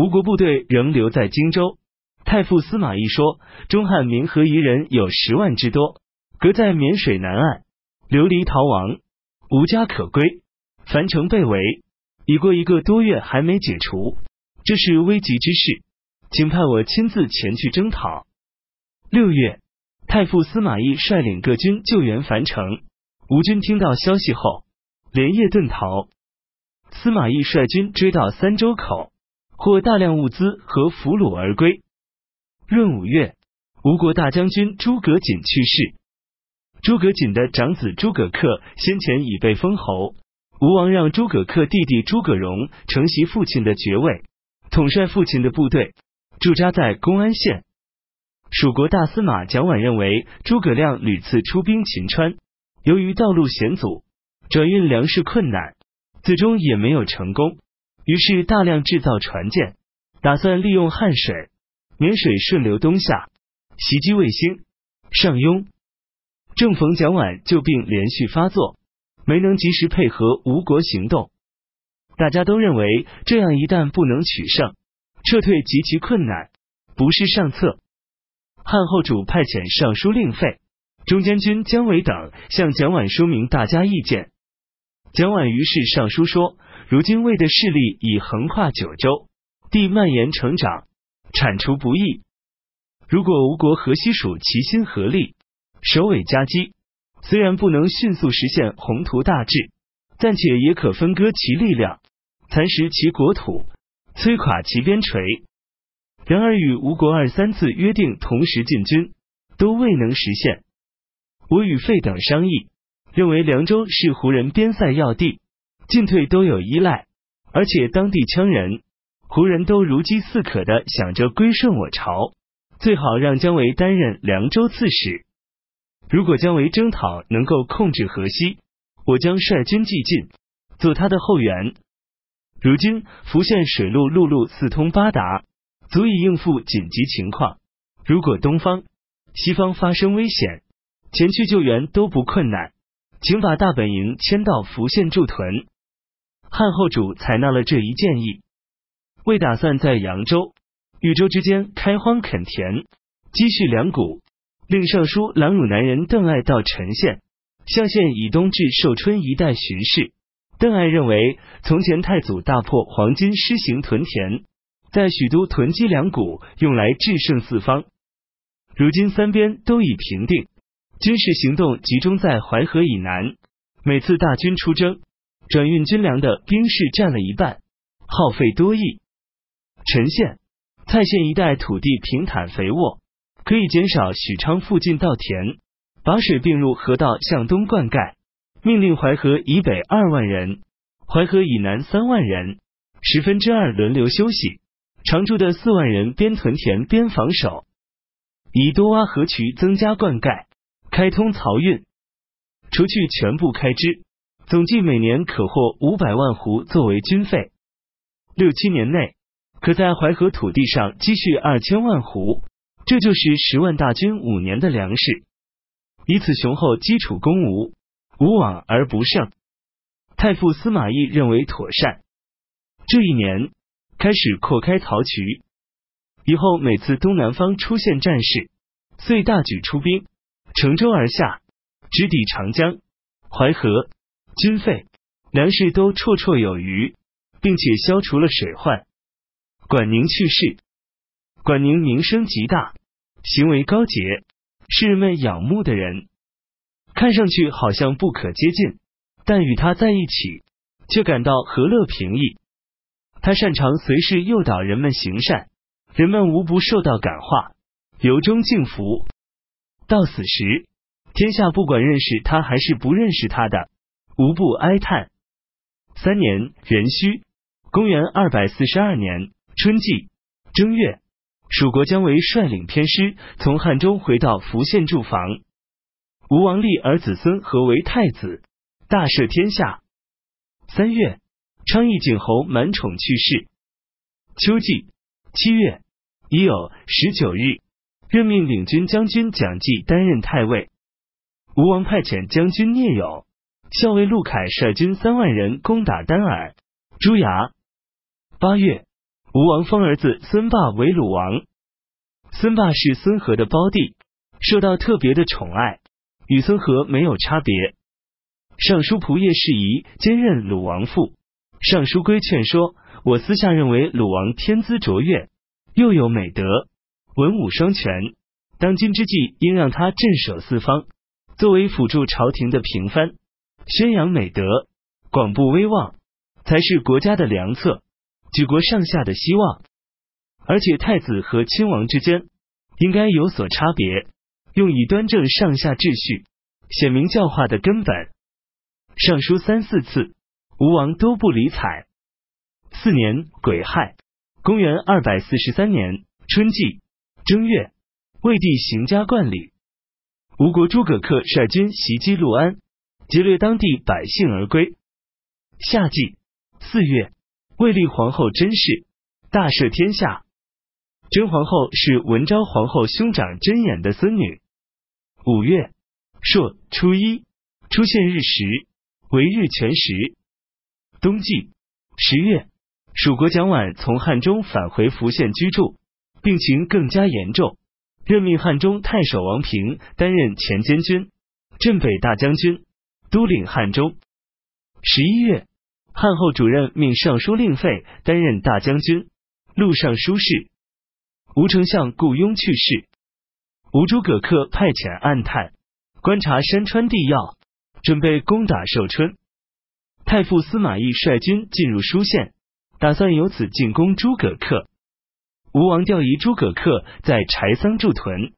吴国部队仍留在荆州。太傅司马懿说，中汉民和夷人有十万之多，隔在沔水南岸，流离逃亡，无家可归，樊城被围，已过一个多月还没解除，这是危急之事，请派我亲自前去征讨。六月，太傅司马懿率领各军救援樊城。吴军听到消息后，连夜遁逃。司马懿率军追到三州口，获大量物资和俘虏而归。闰五月，吴国大将军诸葛瑾去世。诸葛瑾的长子诸葛恪先前已被封侯，吴王让诸葛恪弟弟诸葛荣承袭父亲的爵位，统帅父亲的部队，驻扎在公安县。蜀国大司马蒋琬认为诸葛亮屡次出兵秦川，由于道路险阻，转运粮食困难，最终也没有成功。于是大量制造船舰，打算利用汉水、沔水顺流东下，袭击卫星、上庸。正逢蒋琬旧病连续发作，没能及时配合吴国行动，大家都认为这样一旦不能取胜，撤退极其困难，不是上策。汉后主派遣尚书令费、中监军姜维等向蒋琬说明大家意见。蒋琬于是上书说：“如今魏的势力已横跨九州，地蔓延成长，铲除不易。如果吴国和西蜀齐心合力，首尾夹击，虽然不能迅速实现宏图大志，暂且也可分割其力量，蚕食其国土，摧垮其边陲。”然而与吴国二三次约定同时进军，都未能实现。我与费等商议，认为凉州是胡人边塞要地，进退都有依赖，而且当地羌人、胡人都如饥似渴的想着归顺我朝，最好让姜维担任凉州刺史。如果姜维征讨能够控制河西，我将率军继进，做他的后援。如今福县水路陆路四通八达。足以应付紧急情况。如果东方、西方发生危险，前去救援都不困难。请把大本营迁到福县驻屯。汉后主采纳了这一建议，为打算在扬州、豫州之间开荒垦田，积蓄粮谷，令尚书郎汝南人邓艾到陈县、象县以东至寿春一带巡视。邓艾认为，从前太祖大破黄巾，施行屯田。在许都囤积粮谷，用来制胜四方。如今三边都已平定，军事行动集中在淮河以南。每次大军出征，转运军粮的兵士占了一半，耗费多亿。陈县、蔡县一带土地平坦肥沃，可以减少许昌附近稻田，把水并入河道向东灌溉。命令淮河以北二万人，淮河以南三万人，十分之二轮流休息。常驻的四万人边屯田边防守，以多挖河渠增加灌溉，开通漕运。除去全部开支，总计每年可获五百万斛作为军费。六七年内，可在淮河土地上积蓄二千万斛，这就是十万大军五年的粮食。以此雄厚基础攻吴，无往而不胜。太傅司马懿认为妥善。这一年。开始扩开漕渠，以后每次东南方出现战事，遂大举出兵，乘舟而下，直抵长江、淮河，军费、粮食都绰绰有余，并且消除了水患。管宁去世，管宁名声极大，行为高洁，是人们仰慕的人，看上去好像不可接近，但与他在一起，却感到和乐平易。他擅长随时诱导人们行善，人们无不受到感化，由衷敬服。到死时，天下不管认识他还是不认识他的，无不哀叹。三年壬戌，公元二百四十二年春季正月，蜀国姜维率领偏师从汉中回到福县驻防。吴王立儿子孙和为太子，大赦天下。三月。昌邑景侯满宠去世。秋季七月已有十九日，任命领军将军蒋济担任太尉。吴王派遣将军聂友、校尉陆凯率军三万人攻打丹耳、朱崖。八月，吴王封儿子孙霸为鲁王。孙霸是孙和的胞弟，受到特别的宠爱，与孙和没有差别。尚书仆射事宜兼任鲁王父。尚书规劝说：“我私下认为鲁王天资卓越，又有美德，文武双全。当今之际，应让他镇守四方，作为辅助朝廷的平藩，宣扬美德，广布威望，才是国家的良策，举国上下的希望。而且太子和亲王之间应该有所差别，用以端正上下秩序，显明教化的根本。”上书三四次，吴王都不理睬。四年癸亥，公元二百四十三年春季正月，魏帝行加冠礼。吴国诸葛恪率军袭击陆安，劫掠当地百姓而归。夏季四月，魏立皇后甄氏，大赦天下。甄皇后是文昭皇后兄长甄衍的孙女。五月朔初一，出现日食。为日全食。冬季十月，蜀国蒋琬从汉中返回福县居住，病情更加严重，任命汉中太守王平担任前监军、镇北大将军，都领汉中。十一月，汉后主任命尚书令费担任大将军、录尚书事。吴丞相雇佣去世，吴诸葛恪派遣暗探观察山川地要。准备攻打寿春，太傅司马懿率军进入舒县，打算由此进攻诸葛恪。吴王调移诸葛恪在柴桑驻屯。